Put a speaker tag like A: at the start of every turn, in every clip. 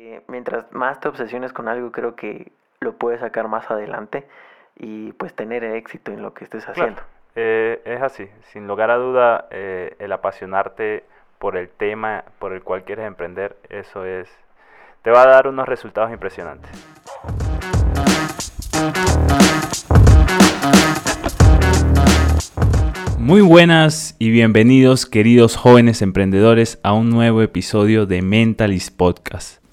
A: Eh, mientras más te obsesiones con algo, creo que lo puedes sacar más adelante y pues tener éxito en lo que estés haciendo.
B: Eh, es así, sin lugar a duda, eh, el apasionarte por el tema por el cual quieres emprender, eso es, te va a dar unos resultados impresionantes. Muy buenas y bienvenidos queridos jóvenes emprendedores a un nuevo episodio de Mentalist Podcast.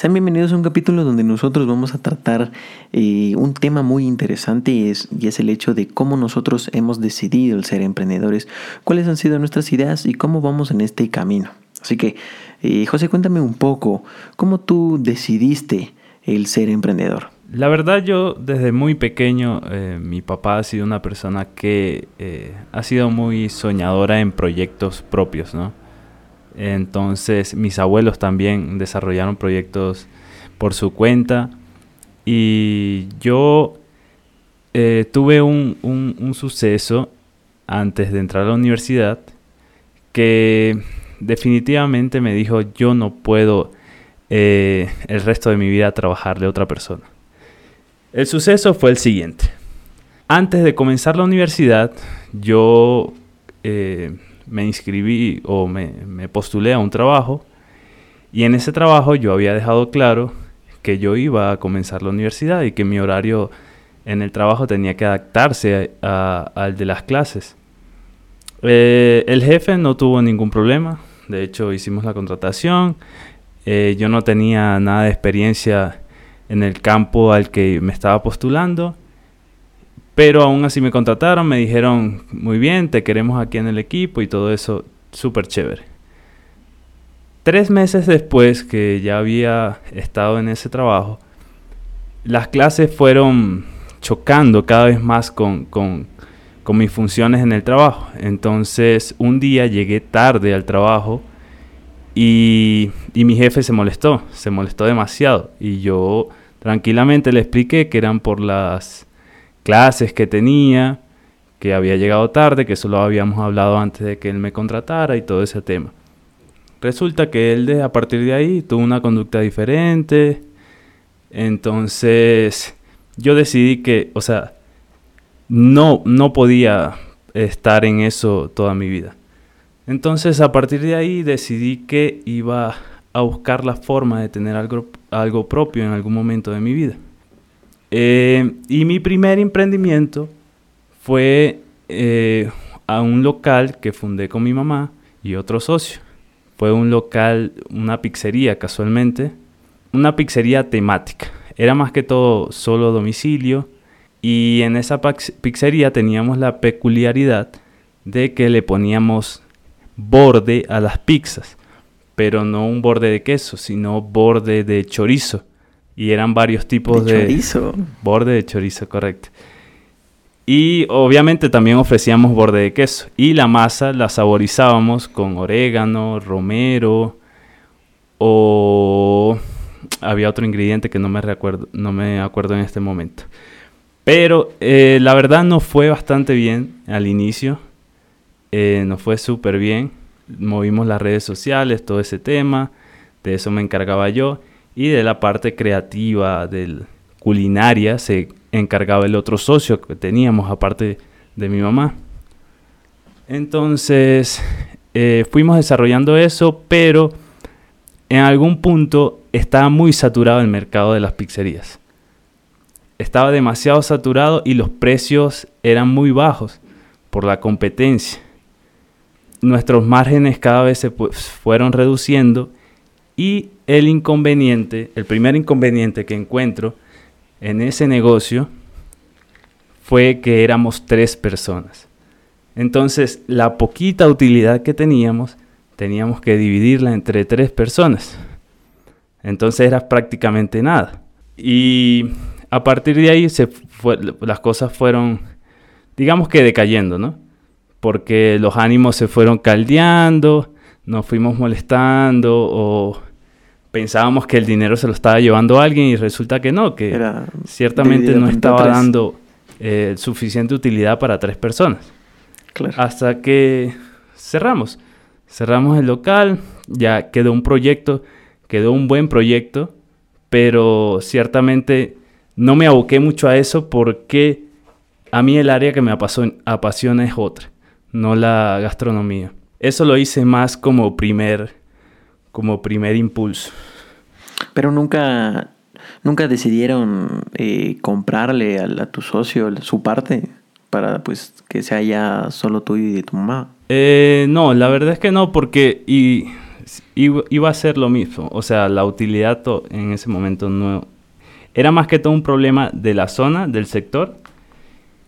A: Sean bienvenidos a un capítulo donde nosotros vamos a tratar eh, un tema muy interesante y es, el hecho de cómo nosotros hemos decidido el ser emprendedores, cuáles han sido nuestras ideas y cómo vamos en este camino. Así que, eh, José, cuéntame un poco, ¿cómo tú decidiste el ser emprendedor?
B: La verdad yo desde muy pequeño, eh, mi papá ha sido una persona que ha sido muy soñadora en proyectos propios, ¿no? Entonces mis abuelos también desarrollaron proyectos por su cuenta y yo eh, tuve un, suceso antes de entrar a la universidad que definitivamente me dijo yo no puedo eh, el resto de mi vida trabajarle a otra persona. El suceso fue el siguiente. Antes de comenzar la universidad, yo eh, me inscribí o me, postulé a un trabajo. Y en ese trabajo yo había dejado claro que yo iba a comenzar la universidad y que mi horario en el trabajo tenía que adaptarse al de las clases. Eh, el jefe no tuvo ningún problema, de hecho hicimos la contratación, eh, yo no tenía nada de experiencia en el campo al que me estaba postulando pero aún así me contrataron, me dijeron, muy bien, te queremos aquí en el equipo y todo eso, súper chévere. Tres meses después que ya había estado en ese trabajo, las clases fueron chocando cada vez más con, con, con mis funciones en el trabajo. Entonces un día llegué tarde al trabajo y, y mi jefe se molestó, se molestó demasiado. Y yo tranquilamente le expliqué que eran por las clases que tenía, que había llegado tarde, que eso lo habíamos hablado antes de que él me contratara y todo ese tema. Resulta que él de, a partir de ahí tuvo una conducta diferente. Entonces yo decidí que, o sea, no, no podía estar en eso toda mi vida. Entonces a partir de ahí decidí que iba a buscar la forma de tener algo, algo propio en algún momento de mi vida. Eh, y mi primer emprendimiento fue eh, a un local que fundé con mi mamá y otro socio. Fue un local, una pizzería casualmente, una pizzería temática. Era más que todo solo domicilio y en esa pizzería teníamos la peculiaridad de que le poníamos borde a las pizzas, pero no un borde de queso, sino borde de chorizo y eran varios tipos de,
A: chorizo.
B: Borde de chorizo, correcto. Y obviamente también ofrecíamos borde de queso. Y la masa la saborizábamos con orégano, romero o había otro ingrediente que no me recuerdo, no me acuerdo en este momento. Pero eh, la verdad nos fue bastante bien al inicio. Eh, nos fue súper bien. Movimos las redes sociales, todo ese tema. De eso me encargaba yo y de la parte creativa, del culinaria, se encargaba el otro socio que teníamos aparte de mi mamá. Entonces eh, fuimos desarrollando eso, pero en algún punto estaba muy saturado el mercado de las pizzerías. Estaba demasiado saturado y los precios eran muy bajos por la competencia. Nuestros márgenes cada vez se fueron reduciendo y el inconveniente, el primer inconveniente que encuentro en ese negocio fue que éramos tres personas. Entonces, la poquita utilidad que teníamos, teníamos que dividirla entre tres personas. Entonces era prácticamente nada. Y a partir de ahí se las cosas fueron, digamos que decayendo, ¿no? Porque los ánimos se fueron caldeando, nos fuimos molestando o pensábamos que el dinero se lo estaba llevando alguien y resulta que no, que ciertamente no estaba dando eh, suficiente utilidad para tres personas. Hasta que cerramos. Cerramos el local, ya quedó un proyecto quedó un buen proyecto, pero ciertamente no me aboqué mucho a eso porque a mí el área que me apasiona es otra, no la gastronomía. Eso lo hice más como primer, como primer impulso.
A: Pero nunca, nunca decidieron eh, comprarle a, tu socio su parte para pues que sea ya solo tú y tu mamá.
B: Eh, no, la verdad es que no, porque y, iba a ser lo mismo. O sea, la utilidad en ese momento no... Era más que todo un problema de la zona, del sector,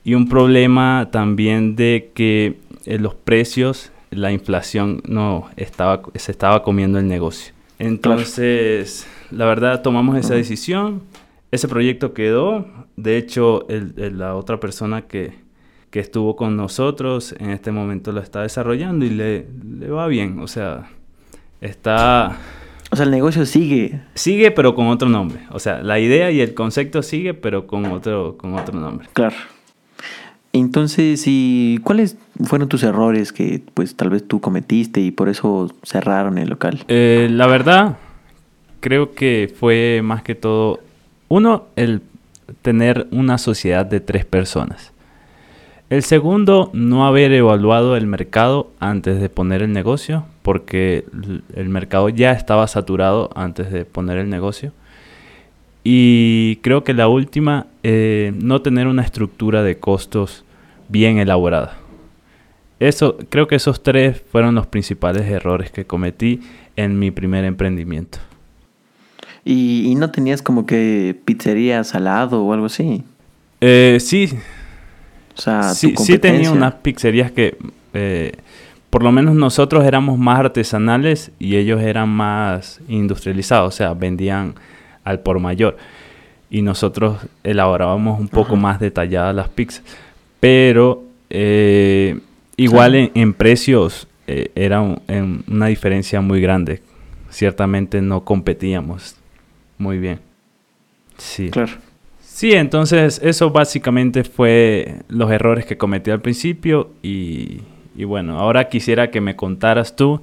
B: y un problema también de que eh, los precios, la inflación no estaba, se estaba comiendo el negocio. Entonces, la verdad, tomamos esa decisión. Ese proyecto quedó. De hecho, la otra persona que, que, estuvo con nosotros en este momento lo está desarrollando y le, le va bien. O sea, está...
A: O sea, el negocio sigue.
B: Sigue, pero con otro nombre. O sea, la idea y el concepto sigue, pero con otro, con otro nombre.
A: Claro. Entonces, ¿y cuáles fueron tus errores que pues tal vez tú cometiste y por eso cerraron el local?
B: Eh, la verdad, creo que fue más que todo, uno, el tener una sociedad de tres personas. El segundo, no haber evaluado el mercado antes de poner el negocio, porque el mercado ya estaba saturado antes de poner el negocio. Y creo que la última, eh, no tener una estructura de costos bien elaborada. Eso, creo que esos tres fueron los principales errores que cometí en mi primer emprendimiento.
A: ¿Y, no tenías como que pizzería salado o algo así?
B: Eh, sí. O sea, sí, sí tenía unas pizzerías que, eh, por lo menos nosotros éramos más artesanales y ellos eran más industrializados, o sea, vendían al por mayor. Y nosotros elaborábamos un poco más detalladas las pizzas. Pero eh, igual en, precios eh, era una diferencia muy grande. Ciertamente no competíamos muy bien. Sí. Claro. Sí, entonces eso básicamente fue los errores que cometí al principio y, bueno, ahora quisiera que me contaras tú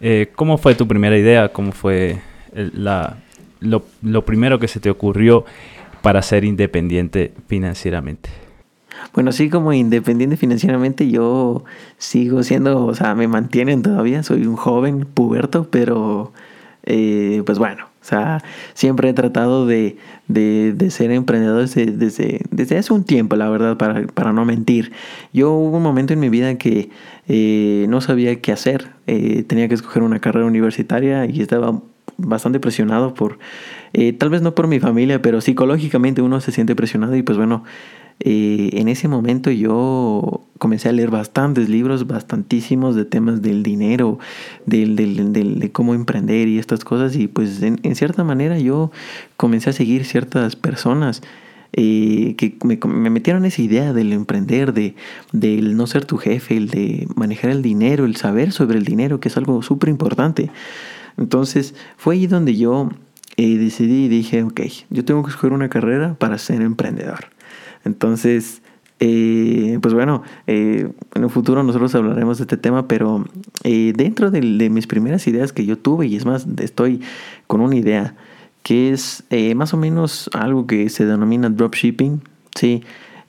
B: eh, cómo fue tu primera idea, cómo fue la, lo, primero que se te ocurrió para ser independiente financieramente.
A: Bueno, así como independiente financieramente, yo sigo siendo, o sea, me mantienen todavía, soy un joven puberto, pero eh, pues bueno, o sea, siempre he tratado de, ser emprendedor desde, desde, hace un tiempo, la verdad, para, no mentir. Yo hubo un momento en mi vida que eh, no sabía qué hacer, eh, tenía que escoger una carrera universitaria y estaba bastante presionado por, eh, tal vez no por mi familia, pero psicológicamente uno se siente presionado y pues bueno, eh, en ese momento yo comencé a leer bastantes libros, bastantísimos de temas del dinero, del, de cómo emprender y estas cosas y pues en, cierta manera yo comencé a seguir ciertas personas. Eh, que me, me, metieron esa idea del emprender, de del no ser tu jefe, el de manejar el dinero, el saber sobre el dinero, que es algo súper importante. Entonces fue ahí donde yo eh, decidí y dije, ok, yo tengo que escoger una carrera para ser emprendedor. Entonces, eh, pues bueno, eh, en un futuro nosotros hablaremos de este tema, pero dentro de, mis primeras ideas que yo tuve, y es más, estoy con una idea que es más o menos algo que se denomina dropshipping, ¿sí?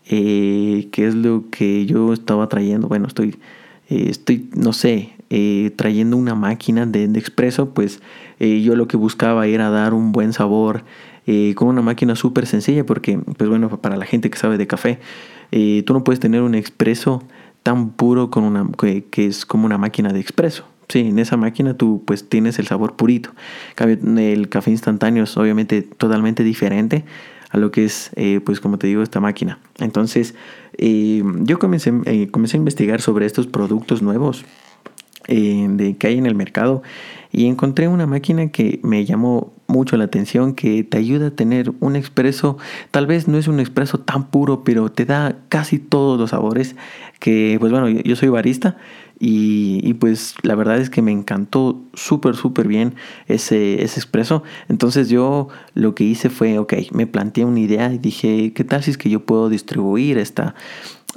A: que es lo que yo estaba trayendo, bueno, estoy, estoy, no sé, eh, trayendo una máquina de, expreso, pues eh, yo lo que buscaba era dar un buen sabor eh, con una máquina súper sencilla, porque, pues bueno, para la gente que sabe de café, tú no puedes tener un expreso tan puro con una, que, es como una máquina de expreso. Sí, en esa máquina tú pues tienes el sabor purito. El café instantáneo es obviamente totalmente diferente a lo que es, pues como te digo, esta máquina. Entonces, yo comencé, comencé a investigar sobre estos productos nuevos eh, de, que hay en el mercado. Y encontré una máquina que me llamó mucho la atención que te ayuda a tener un expreso tal vez no es un expreso tan puro pero te da casi todos los sabores que pues bueno yo soy barista y, pues la verdad es que me encantó súper súper bien ese, ese expreso. Entonces yo lo que hice fue ok me planteé una idea y dije qué tal si es que yo puedo distribuir esta,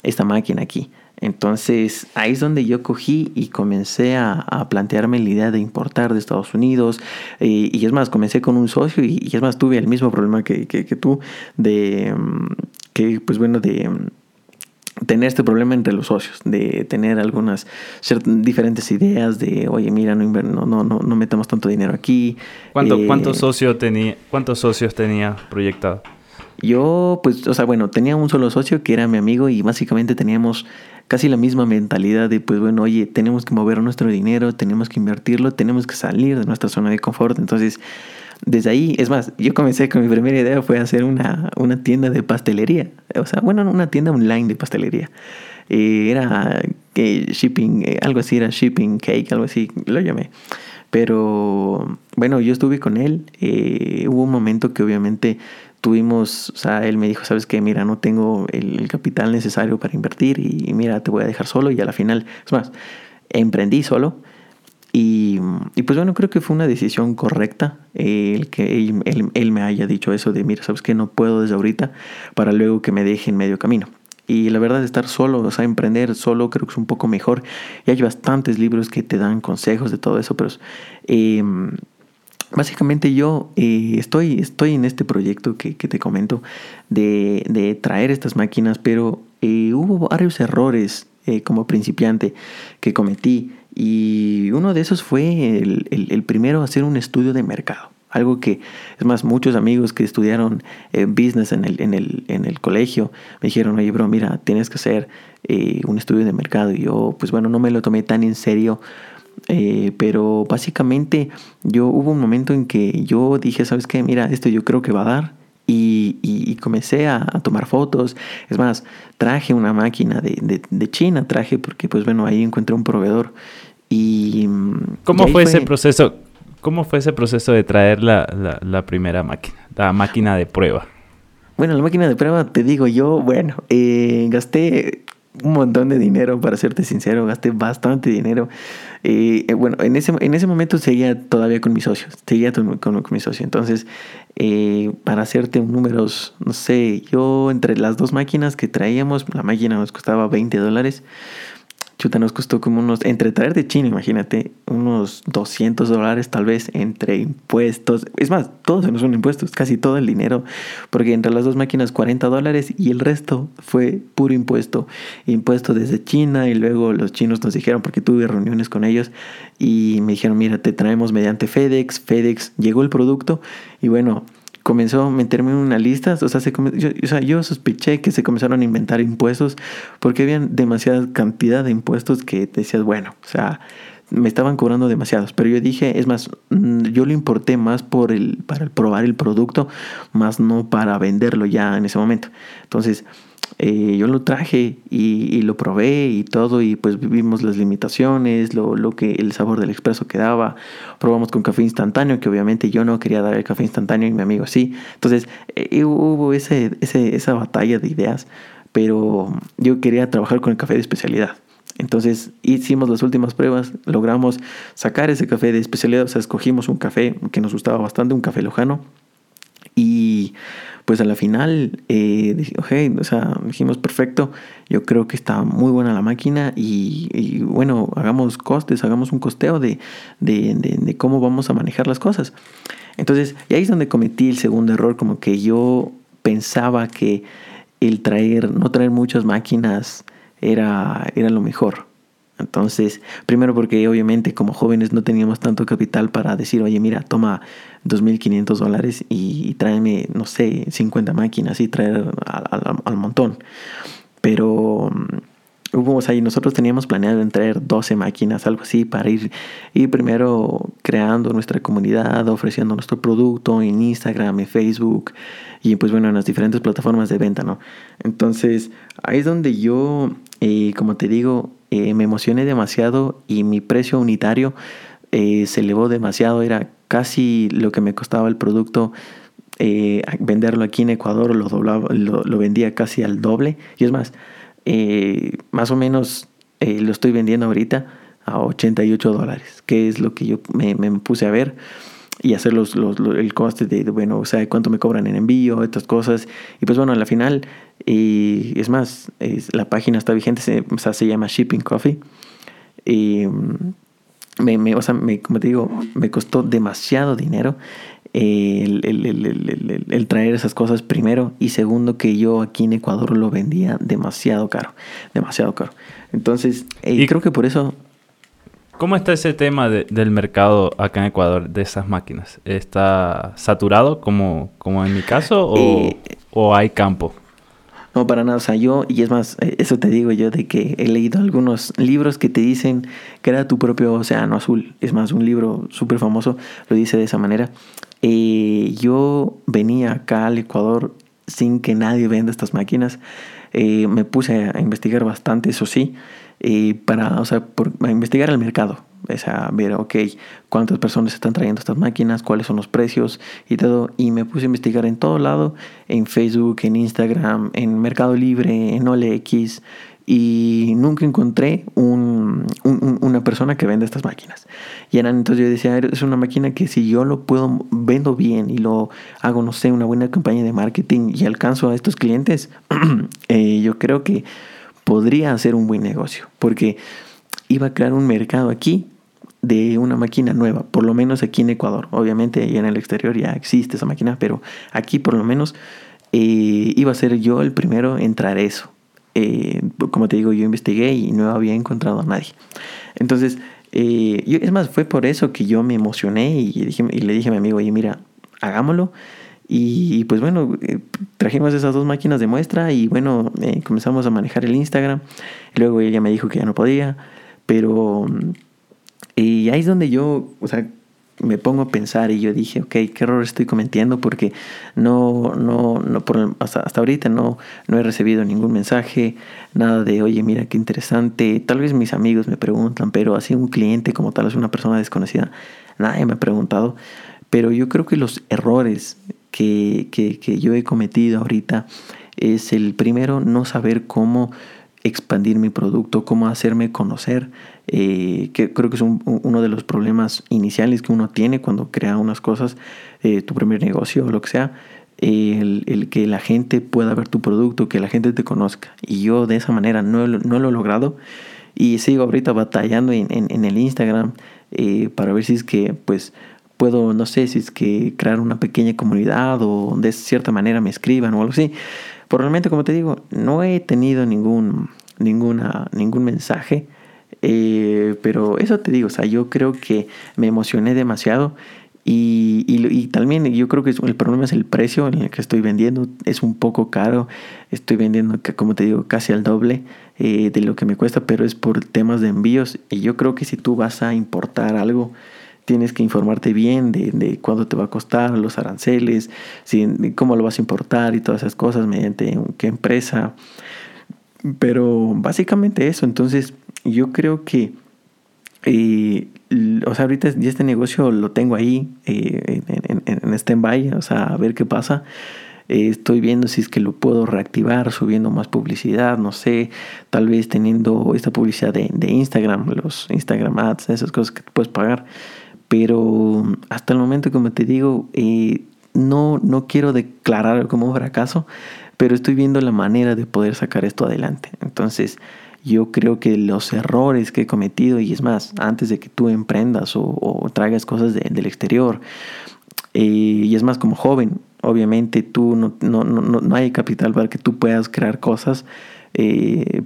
A: esta máquina aquí Entonces ahí es donde yo cogí y comencé a, plantearme la idea de importar de Estados Unidos. Eh, y es más, comencé con un socio y, es más, tuve el mismo problema que, que, tú de mm, que, pues bueno, de mm, tener este problema entre los socios, de tener algunas diferentes ideas de, oye, mira, no, no, no, no metamos tanto dinero aquí.
B: ¿Cuánto, eh, ¿cuántos, socios tenía, ¿Cuántos socios tenía proyectado?
A: Yo, pues, o sea, bueno, tenía un solo socio que era mi amigo y básicamente teníamos casi la misma mentalidad de, pues bueno, oye, tenemos que mover nuestro dinero, tenemos que invertirlo, tenemos que salir de nuestra zona de confort. Entonces, desde ahí, es más, yo comencé con mi primera idea fue hacer una, una tienda de pastelería. O sea, bueno, una tienda online de pastelería. Eh, era eh, shipping, eh, algo así, era shipping cake, algo así, lo llamé. Pero bueno, yo estuve con él. hubo un momento que obviamente tuvimos, o sea, él me dijo, sabes qué, mira, no tengo el, capital necesario para invertir y, mira, te voy a dejar solo y a la final, es más, emprendí solo y, pues bueno, creo que fue una decisión correcta el que él, me haya dicho eso de, mira, sabes que no puedo desde ahorita para luego que me deje en medio camino. Y la verdad, estar solo, o sea, emprender solo creo que es un poco mejor. Y hay bastantes libros que te dan consejos de todo eso, pero eh, Básicamente yo eh, estoy, estoy en este proyecto que, te comento de, traer estas máquinas, pero eh, hubo varios errores eh, como principiante que cometí y uno de esos fue el, el, primero hacer un estudio de mercado. Algo que, es más, muchos amigos que estudiaron business en el, en, el, en el colegio me dijeron, oye, bro, mira, tienes que hacer un estudio de mercado. Y yo, pues bueno, no me lo tomé tan en serio eh, pero básicamente yo hubo un momento en que yo dije, ¿sabes qué? Mira, esto yo creo que va a dar. Y, y, comencé a, tomar fotos. Es más, traje una máquina de, de, China, traje porque pues bueno, ahí encontré un proveedor. Y,
B: ¿Cómo fue, ese proceso? ¿Cómo fue ese proceso de traer la, la, primera máquina, la máquina de prueba?
A: Bueno, la máquina de prueba, te digo yo, bueno, eh, gasté un montón de dinero, para serte sincero, gasté bastante dinero. Eh, bueno, en ese, en ese momento seguía todavía con mis socios, seguía con, con, mi socio. Entonces, eh, para hacerte números, no sé, yo entre las dos máquinas que traíamos, la máquina nos costaba 20 dólares chuta, nos costó como unos, entre traer de China, imagínate, unos 200 dólares tal vez entre impuestos. Es más, todos se nos son impuestos, casi todo el dinero, porque entre las dos máquinas 40 dólares y el resto fue puro impuesto. Impuesto desde China y luego los chinos nos dijeron, porque tuve reuniones con ellos y me dijeron, mira, te traemos mediante FedEx, FedEx llegó el producto y bueno, comenzó a meterme en una lista, o sea, se, yo, o sea, yo sospeché que se comenzaron a inventar impuestos porque habían demasiada cantidad de impuestos que decías, bueno, o sea, me estaban cobrando demasiados, pero yo dije, es más, mm, yo lo importé más por el, para probar el producto, más no para venderlo ya en ese momento. Entonces, eh, yo lo traje y, lo probé y todo y pues vivimos las limitaciones, lo, lo, que el sabor del expreso que daba. Probamos con café instantáneo, que obviamente yo no quería dar el café instantáneo y mi amigo sí. Entonces eh, hubo ese, ese, esa batalla de ideas, pero yo quería trabajar con el café de especialidad. Entonces hicimos las últimas pruebas, logramos sacar ese café de especialidad, o sea, escogimos un café que nos gustaba bastante, un café lojano. Pues a la final, eh, o sea, dijimos, perfecto, yo creo que está muy buena la máquina y, bueno, hagamos costes, hagamos un costeo de, de, cómo vamos a manejar las cosas. Entonces, y ahí es donde cometí el segundo error, como que yo pensaba que el traer, no traer muchas máquinas era, era lo mejor. Entonces, primero porque obviamente como jóvenes no teníamos tanto capital para decir, oye, mira, toma 2.500 dólares y, tráeme, no sé, 50 máquinas y traer al, montón. Pero mm, hubo, ahí nosotros teníamos planeado traer 12 máquinas, algo así, para ir, ir primero creando nuestra comunidad, ofreciendo nuestro producto en Instagram, en Facebook y pues bueno, en las diferentes plataformas de venta, ¿no? Entonces, ahí es donde yo, eh, como te digo, eh, me emocioné demasiado y mi precio unitario eh, se elevó demasiado, era casi lo que me costaba el producto. Eh, venderlo aquí en Ecuador lo, doblaba, lo, vendía casi al doble. Y es más, más o menos lo estoy vendiendo ahorita a 88 dólares, que es lo que yo me, me, puse a ver. Y hacer los, el coste de, bueno, o sea, cuánto me cobran en envío, estas cosas. Y pues bueno, a la final, y es más, la página está vigente, se, o sea, se llama Shipping Coffee. Y me, me, o sea, me, como te digo, me costó demasiado dinero el, el, el, traer esas cosas primero y segundo que yo aquí en Ecuador lo vendía demasiado caro, demasiado caro. Entonces, eh, y creo que por eso
B: ¿Cómo está ese tema del mercado acá en Ecuador de esas máquinas? ¿Está saturado como, como en mi caso o, o, hay campo?
A: No, para nada. O sea, yo, y es más, eh, eso te digo yo de que he leído algunos libros que te dicen que era tu propio océano azul. Es más, un libro súper famoso lo dice de esa manera. Eh, yo venía acá al Ecuador sin que nadie venda estas máquinas. Eh, me puse a investigar bastante, eso sí para, o sea, por, investigar el mercado. O sea, ver, ok, cuántas personas están trayendo estas máquinas, cuáles son los precios y todo. Y me puse a investigar en todo lado, en Facebook, en Instagram, en Mercado Libre, en OLX. Y nunca encontré un, una persona que venda estas máquinas. Y eran, entonces yo decía, es una máquina que si yo lo puedo, vendo bien y lo hago, no sé, una buena campaña de marketing y alcanzo a estos clientes, eh, yo creo que podría hacer un buen negocio, porque iba a crear un mercado aquí de una máquina nueva, por lo menos aquí en Ecuador. Obviamente en el exterior ya existe esa máquina, pero aquí por lo menos eh, iba a ser yo el primero en traer eso. Eh, como te digo, yo investigué y no había encontrado a nadie. Entonces, eh, es más, fue por eso que yo me emocioné y, le dije a mi amigo, oye, mira, hagámoslo y pues bueno, eh, trajimos esas dos máquinas de muestra y bueno, eh, comenzamos a manejar el Instagram. Luego ella me dijo que ya no podía, pero... Y ahí es donde yo, o sea, me pongo a pensar y yo dije, ok, ¿qué error estoy cometiendo? Porque no, no, no por, hasta, hasta ahorita no, no he recibido ningún mensaje, nada de, oye, mira qué interesante. Tal vez mis amigos me preguntan, pero así un cliente como tal es una persona desconocida, nadie me ha preguntado. Pero yo creo que los errores que, que, yo he cometido ahorita es el primero, no saber cómo expandir mi producto, cómo hacerme conocer, eh, que creo que es uno de los problemas iniciales que uno tiene cuando crea unas cosas, eh, tu primer negocio o lo que sea, el, que la gente pueda ver tu producto, que la gente te conozca. Y yo de esa manera no, no lo he logrado y sigo ahorita batallando en, en, en el Instagram eh, para ver si es que pues puedo, no sé, si es que crear una pequeña comunidad o de cierta manera me escriban o algo así. Pero realmente, como te digo, no he tenido ningún, ninguna, ningún mensaje. Eh, pero eso te digo, o sea, yo creo que me emocioné demasiado y, y, también yo creo que el problema es el precio en el que estoy vendiendo. Es un poco caro. Estoy vendiendo, como te digo, casi al doble eh, de lo que me cuesta, pero es por temas de envíos. Y yo creo que si tú vas a importar algo, tienes que informarte bien de, de cuánto te va a costar, los aranceles, si, cómo lo vas a importar y todas esas cosas, mediante qué empresa. Pero básicamente eso, entonces yo creo que, eh, o sea, ahorita ya este negocio lo tengo ahí eh, en, en, stand-by, o sea, a ver qué pasa. Eh, estoy viendo si es que lo puedo reactivar, subiendo más publicidad, no sé, tal vez teniendo esta publicidad de, de Instagram, los Instagram ads, esas cosas que puedes pagar. Pero hasta el momento, como te digo, eh, no, no quiero declarar como un fracaso, pero estoy viendo la manera de poder sacar esto adelante. Entonces, yo creo que los errores que he cometido, y es más, antes de que tú emprendas o, traigas cosas del exterior, eh, y es más como joven, obviamente tú no, no, no, no, hay capital para que tú puedas crear cosas. Eh,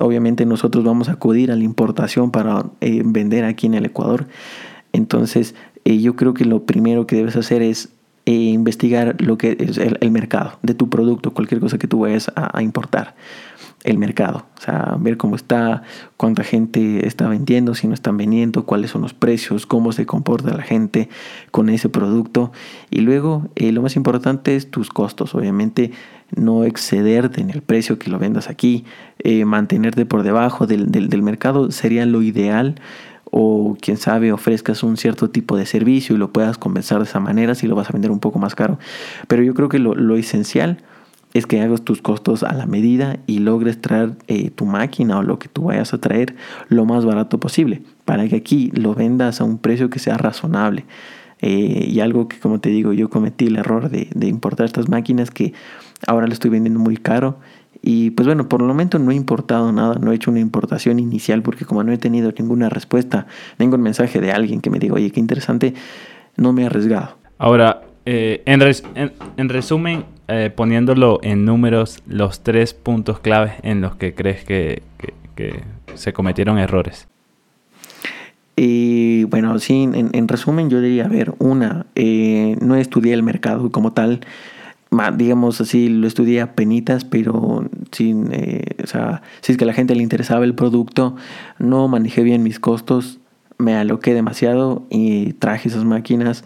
A: obviamente nosotros vamos a acudir a la importación para vender aquí en el Ecuador. Entonces, eh, yo creo que lo primero que debes hacer es eh, investigar lo que es el, mercado de tu producto, cualquier cosa que tú vayas a, importar. El mercado, o sea, ver cómo está, cuánta gente está vendiendo, si no están vendiendo, cuáles son los precios, cómo se comporta la gente con ese producto. Y luego, eh, lo más importante es tus costos, obviamente no excederte en el precio que lo vendas aquí, mantenerte por debajo del, del mercado sería lo ideal o quién sabe ofrezcas un cierto tipo de servicio y lo puedas compensar de esa manera si lo vas a vender un poco más caro. Pero yo creo que lo, esencial es que hagas tus costos a la medida y logres traer eh, tu máquina o lo que tú vayas a traer lo más barato posible para que aquí lo vendas a un precio que sea razonable. Eh, y algo que, como te digo, yo cometí el error de, de importar estas máquinas que ahora le estoy vendiendo muy caro. Y pues bueno, por el momento no he importado nada, no he hecho una importación inicial porque como no he tenido ninguna respuesta, ningún mensaje de alguien que me diga, oye, qué interesante, no me he arriesgado.
B: Ahora, eh, en, en, resumen, eh, poniéndolo en números, los tres puntos claves en los que crees que, que, se cometieron errores.
A: Y bueno, sí, en, en, resumen yo diría, a ver, una, eh, no estudié el mercado como tal, digamos así, lo estudié a penitas, pero sin, o sea, si es que a la gente le interesaba el producto, no manejé bien mis costos, me aloqué demasiado y traje esas máquinas,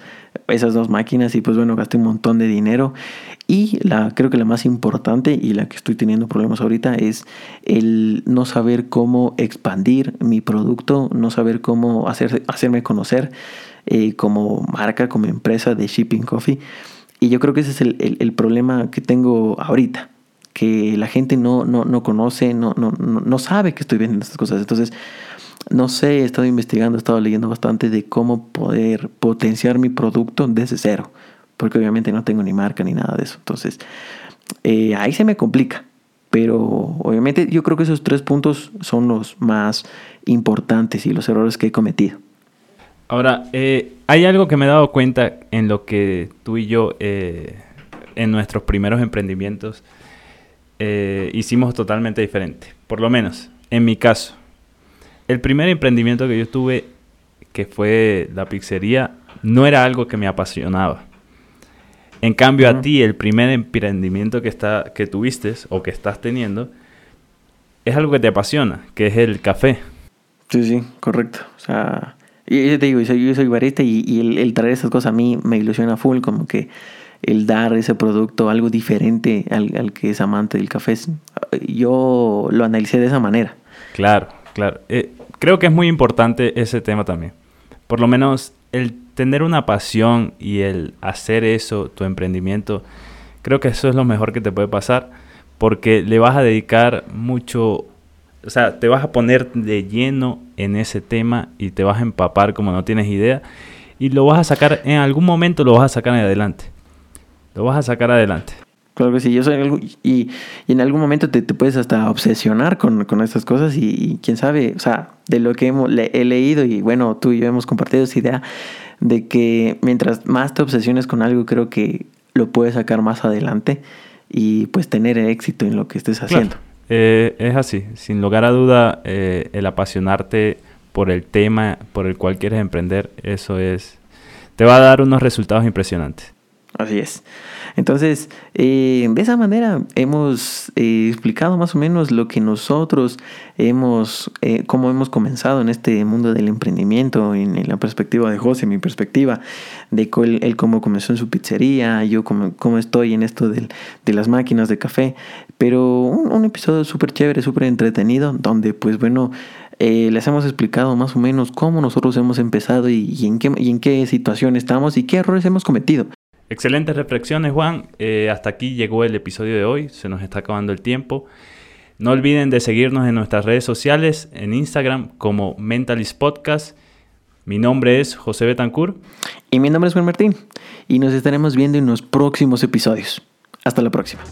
A: esas dos máquinas y pues bueno, gasté un montón de dinero. Y la, creo que la más importante y la que estoy teniendo problemas ahorita es el no saber cómo expandir mi producto, no saber cómo hacer, hacerme conocer eh, como marca, como empresa de Shipping Coffee. Y yo creo que ese es el, el, problema que tengo ahorita, que la gente no, no, no conoce, no, no, no sabe que estoy vendiendo estas cosas. Entonces, no sé, he estado investigando, he estado leyendo bastante de cómo poder potenciar mi producto desde cero, porque obviamente no tengo ni marca ni nada de eso. Entonces, eh, ahí se me complica. Pero obviamente yo creo que esos tres puntos son los más importantes y los errores que he cometido.
B: Ahora, eh, hay algo que me he dado cuenta en lo que tú y yo, eh, en nuestros primeros emprendimientos, hicimos totalmente diferente. Por lo menos, en mi caso el primer emprendimiento que yo tuve, que fue la pizzería, no era algo que me apasionaba. En cambio, a ti, el primer emprendimiento que, está, que tuviste o que estás teniendo, es algo que te apasiona, que es el café.
A: Sí, sí, correcto. O sea, yo te digo, yo soy barista y, el, traer esas cosas a mí me ilusiona full, como que el dar ese producto algo diferente al, al que es amante del café. Yo lo analicé de esa manera.
B: Claro, Claro, eh, creo que es muy importante ese tema también. Por lo menos el tener una pasión y el hacer eso, tu emprendimiento, creo que eso es lo mejor que te puede pasar porque le vas a dedicar mucho, o sea, te vas a poner de lleno en ese tema y te vas a empapar como no tienes idea y lo vas a sacar, en algún momento lo vas a sacar adelante. Lo vas a sacar adelante.
A: Claro que sí, yo soy y, y en algún momento te, puedes hasta obsesionar con, con estas cosas y, quién sabe, o sea, de lo que hemos, he leído y bueno, tú y yo hemos compartido esa idea de que mientras más te obsesiones con algo, creo que lo puedes sacar más adelante y pues tener éxito en lo que estés haciendo.
B: Eh, es así, sin lugar a duda, eh, el apasionarte por el tema por el cual quieres emprender, eso es, te va a dar unos resultados impresionantes.
A: Así es. Entonces, eh, de esa manera hemos eh, explicado más o menos lo que nosotros hemos, eh, cómo hemos comenzado en este mundo del emprendimiento, en, la perspectiva de José, mi perspectiva, de él, cómo comenzó en su pizzería, yo cómo, estoy en esto de las máquinas de café. Pero un, episodio súper chévere, súper entretenido, donde pues bueno, les hemos explicado más o menos cómo nosotros hemos empezado y, en qué, y en qué situación estamos y qué errores hemos cometido.
B: Excelentes reflexiones, Juan. Eh, hasta aquí llegó el episodio de hoy. Se nos está acabando el tiempo. No olviden de seguirnos en nuestras redes sociales, en Instagram como Mentalist Podcast. Mi nombre es José Betancourt.
A: Y mi nombre es Juan Martín. Y nos estaremos viendo en los próximos episodios. Hasta la próxima.